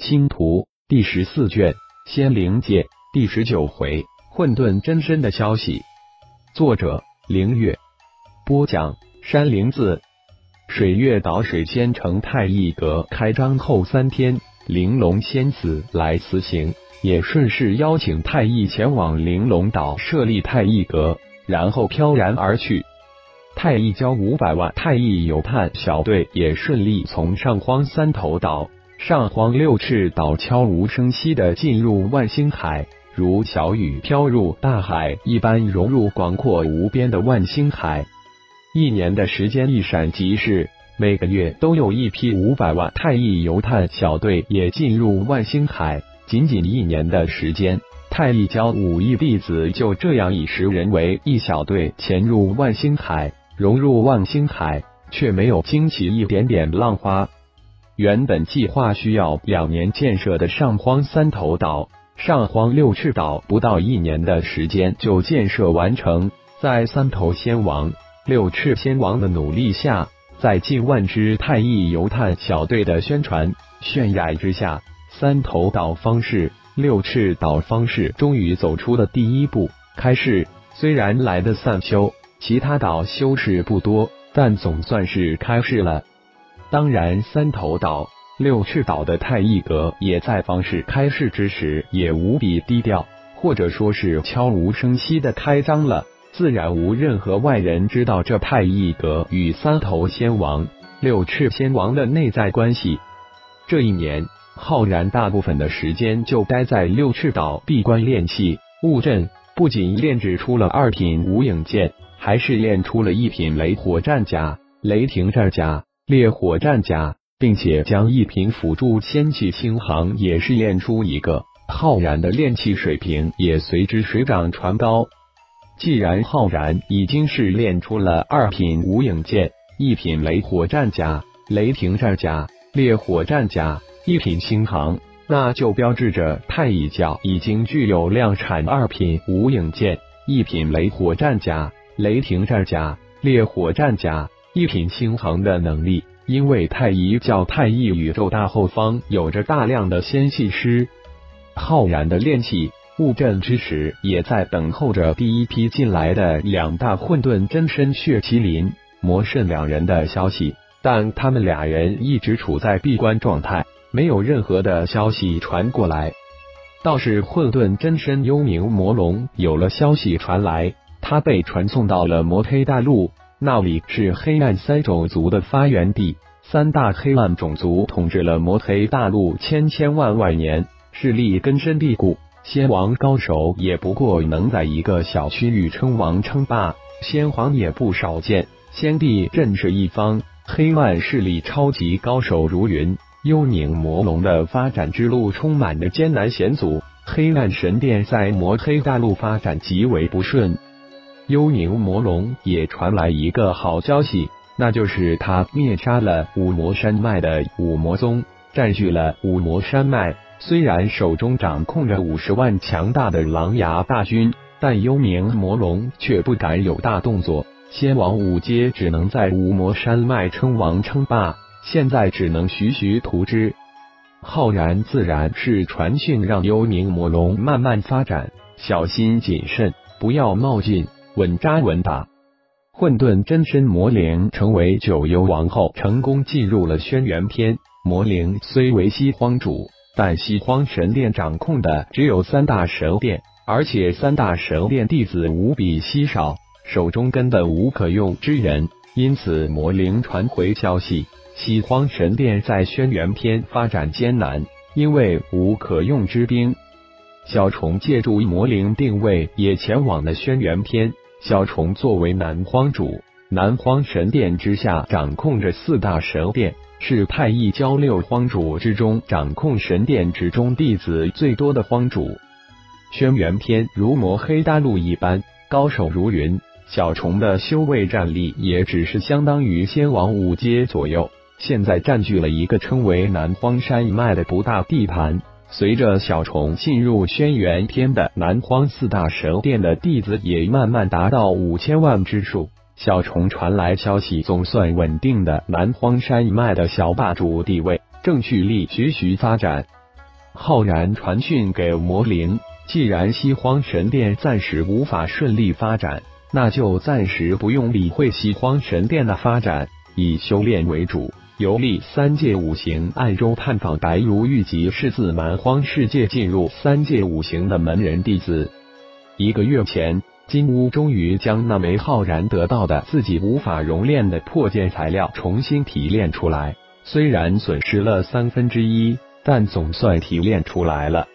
星图第十四卷，仙灵界第十九回，混沌真身的消息。作者：凌月。播讲：山灵子。水月岛水仙城太一阁开张后三天，玲珑仙子来辞行，也顺势邀请太一前往玲珑岛设立太一阁，然后飘然而去。太一交五百万，太一游探小队也顺利从上荒三头岛。上荒六翅岛悄无声息地进入万星海，如小雨飘入大海一般融入广阔无边的万星海。一年的时间一闪即逝，每个月都有一批五百万太一游探小队也进入万星海。仅仅一年的时间，太一教五亿弟子就这样以十人为一小队潜入万星海，融入万星海，却没有惊起一点点浪花。原本计划需要两年建设的上荒三头岛、上荒六翅岛，不到一年的时间就建设完成。在三头仙王、六翅仙王的努力下，在近万支太一游探小队的宣传渲染之下，三头岛方式、六翅岛方式终于走出了第一步，开市。虽然来的散修，其他岛修士不多，但总算是开市了。当然，三头岛、六翅岛的太一阁也在方士开市之时也无比低调，或者说是悄无声息的开张了，自然无任何外人知道这太一阁与三头仙王、六翅仙王的内在关系。这一年，浩然大部分的时间就待在六翅岛闭关练气悟阵，不仅炼制出了二品无影剑，还是炼出了一品雷火战甲、雷霆战甲。烈火战甲，并且将一品辅助仙气星航也试炼出一个，浩然的炼气水平也随之水涨船高。既然浩然已经是炼出了二品无影剑、一品雷火战甲、雷霆战甲、烈火战甲、一品星航，那就标志着太乙教已经具有量产二品无影剑、一品雷火战甲、雷霆战甲、烈火战甲。一品星航的能力，因为太乙教太乙宇宙大后方有着大量的仙气师，浩然的炼气悟阵之时，也在等候着第一批进来的两大混沌真身血麒麟魔圣两人的消息。但他们俩人一直处在闭关状态，没有任何的消息传过来。倒是混沌真身幽冥魔龙有了消息传来，他被传送到了魔黑大陆。那里是黑暗三种族的发源地，三大黑暗种族统治了魔黑大陆千千万万年，势力根深蒂固。仙王高手也不过能在一个小区域称王称霸，仙皇也不少见。先帝镇慑一方，黑暗势力超级高手如云。幽冥魔龙的发展之路充满着艰难险阻，黑暗神殿在魔黑大陆发展极为不顺。幽冥魔龙也传来一个好消息，那就是他灭杀了五魔山脉的五魔宗，占据了五魔山脉。虽然手中掌控着五十万强大的狼牙大军，但幽冥魔龙却不敢有大动作。先王五阶只能在五魔山脉称王称霸，现在只能徐徐图之。浩然自然是传讯让幽冥魔龙慢慢发展，小心谨慎，不要冒进。稳扎稳打，混沌真身魔灵成为九幽王后，成功进入了轩辕篇。魔灵虽为西荒主，但西荒神殿掌控的只有三大神殿，而且三大神殿弟子无比稀少，手中根本无可用之人。因此，魔灵传回消息，西荒神殿在轩辕篇发展艰难，因为无可用之兵。小虫借助魔灵定位，也前往了轩辕篇。小虫作为南荒主，南荒神殿之下掌控着四大神殿，是太一教六荒主之中掌控神殿之中弟子最多的荒主。轩辕篇如魔黑大陆一般，高手如云。小虫的修为战力也只是相当于仙王五阶左右，现在占据了一个称为南荒山脉的不大地盘。随着小虫进入轩辕天的南荒四大神殿的弟子也慢慢达到五千万之数，小虫传来消息，总算稳定的南荒山脉的小霸主地位正蓄力徐徐发展。浩然传讯给魔灵，既然西荒神殿暂时无法顺利发展，那就暂时不用理会西荒神殿的发展，以修炼为主。游历三界五行，暗中探访白如玉及世自蛮荒世界进入三界五行的门人弟子。一个月前，金乌终于将那枚浩然得到的自己无法熔炼的破剑材料重新提炼出来，虽然损失了三分之一，但总算提炼出来了。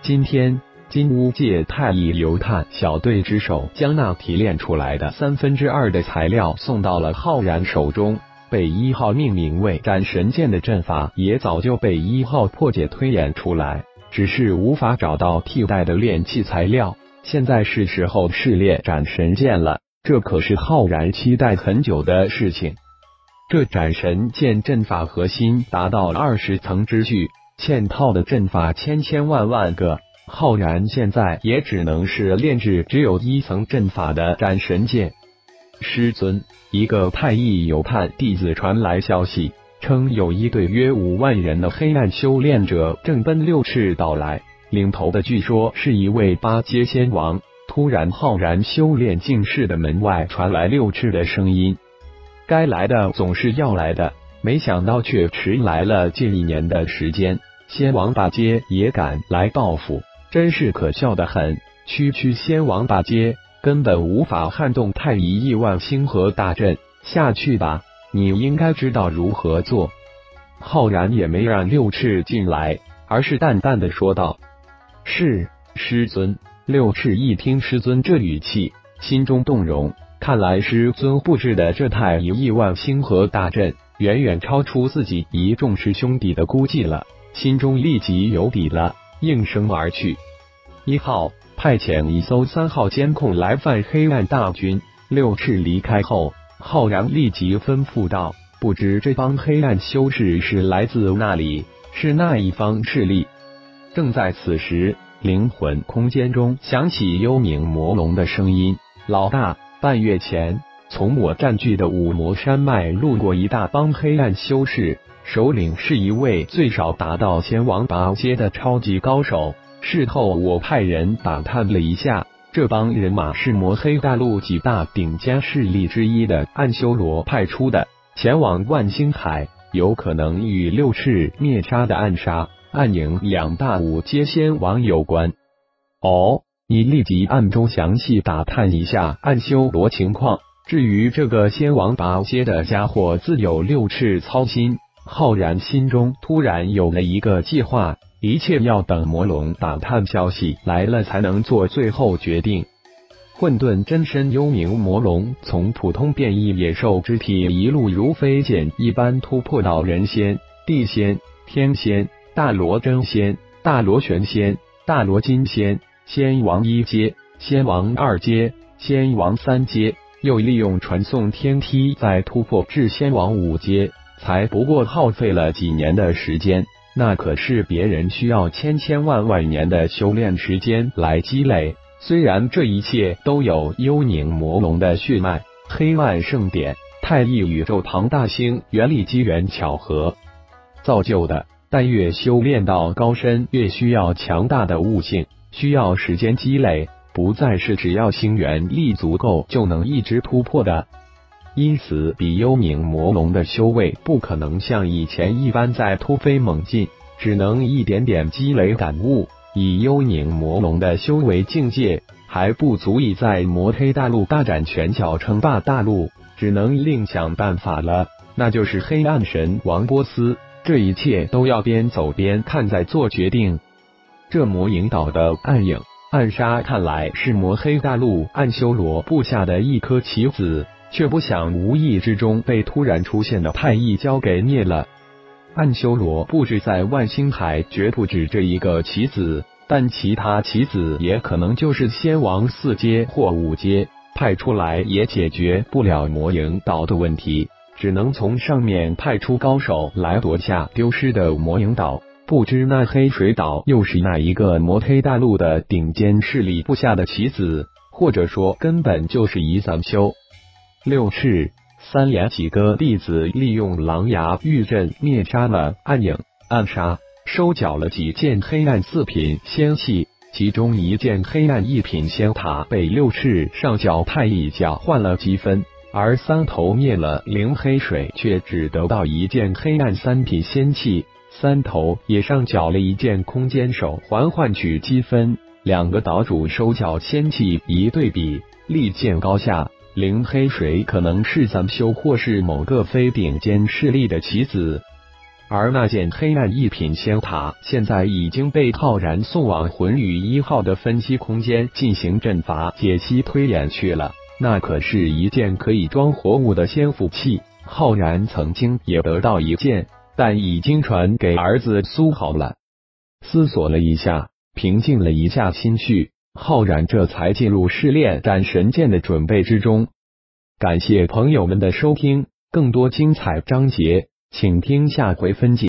今天，金乌借太乙流炭小队之手，将那提炼出来的三分之二的材料送到了浩然手中。被一号命名为斩神剑的阵法也早就被一号破解推演出来，只是无法找到替代的炼器材料。现在是时候试炼斩神剑了，这可是浩然期待很久的事情。这斩神剑阵法核心达到二十层之巨，嵌套的阵法千千万万个，浩然现在也只能是炼制只有一层阵法的斩神剑。师尊，一个太乙有判弟子传来消息，称有一队约五万人的黑暗修炼者正奔六赤岛来，领头的据说是一位八阶仙王。突然，浩然修炼境室的门外传来六赤的声音：“该来的总是要来的，没想到却迟来了近一年的时间。仙王八阶也敢来报复，真是可笑的很。区区仙王八阶。”根本无法撼动太乙亿万星河大阵，下去吧！你应该知道如何做。浩然也没让六赤进来，而是淡淡的说道：“是师尊。”六赤一听师尊这语气，心中动容。看来师尊布置的这太乙亿万星河大阵，远远超出自己一众师兄弟的估计了，心中立即有底了，应声而去。一号。派遣一艘三号监控来犯黑暗大军。六赤离开后，浩然立即吩咐道：“不知这帮黑暗修士是来自那里，是那一方势力？”正在此时，灵魂空间中响起幽冥魔龙的声音：“老大，半月前，从我占据的五魔山脉路过一大帮黑暗修士，首领是一位最少达到仙王八阶的超级高手。”事后，我派人打探了一下，这帮人马是魔黑大陆几大顶尖势力之一的暗修罗派出的，前往万星海，有可能与六翅灭杀的暗杀、暗影两大五阶仙王有关。哦，你立即暗中详细打探一下暗修罗情况。至于这个仙王八阶的家伙，自有六翅操心。浩然心中突然有了一个计划。一切要等魔龙打探消息来了才能做最后决定。混沌真身幽冥魔龙从普通变异野兽之体一路如飞剑一般突破到人仙、地仙、天仙、大罗真仙、大罗玄仙、大罗金仙、仙王一阶、仙王二阶、仙王三阶，又利用传送天梯再突破至仙王五阶，才不过耗费了几年的时间。那可是别人需要千千万万年的修炼时间来积累。虽然这一切都有幽冥魔龙的血脉、黑暗圣典、太一宇宙庞大星原力机缘巧合造就的，但越修炼到高深，越需要强大的悟性，需要时间积累，不再是只要星元力足够就能一直突破的。因此，比幽冥魔龙的修为不可能像以前一般在突飞猛进，只能一点点积累感悟。以幽冥魔龙的修为境界，还不足以在魔黑大陆大展拳脚称霸大陆，只能另想办法了。那就是黑暗神王波斯，这一切都要边走边看再做决定。这魔影岛的暗影暗杀，看来是魔黑大陆暗修罗布下的一颗棋子。却不想无意之中被突然出现的太一交给灭了。暗修罗布置在万星海绝不止这一个棋子，但其他棋子也可能就是仙王四阶或五阶派出来，也解决不了魔影岛的问题，只能从上面派出高手来夺下丢失的魔影岛。不知那黑水岛又是哪一个魔黑大陆的顶尖势力布下的棋子，或者说根本就是一散修。六赤三连几个弟子利用狼牙玉阵灭杀了暗影，暗杀收缴了几件黑暗四品仙器，其中一件黑暗一品仙塔被六翅上角太一角换了积分，而三头灭了灵黑水却只得到一件黑暗三品仙器。三头也上缴了一件空间手环换取积分，两个岛主收缴仙器一对比，立见高下。灵黑水可能是三修或是某个非顶尖势力的棋子，而那件黑暗一品仙塔现在已经被浩然送往魂宇一号的分析空间进行阵法解析推演去了。那可是一件可以装活物的仙符器，浩然曾经也得到一件。但已经传给儿子苏豪了。思索了一下，平静了一下心绪，浩然这才进入试炼斩神剑的准备之中。感谢朋友们的收听，更多精彩章节，请听下回分解。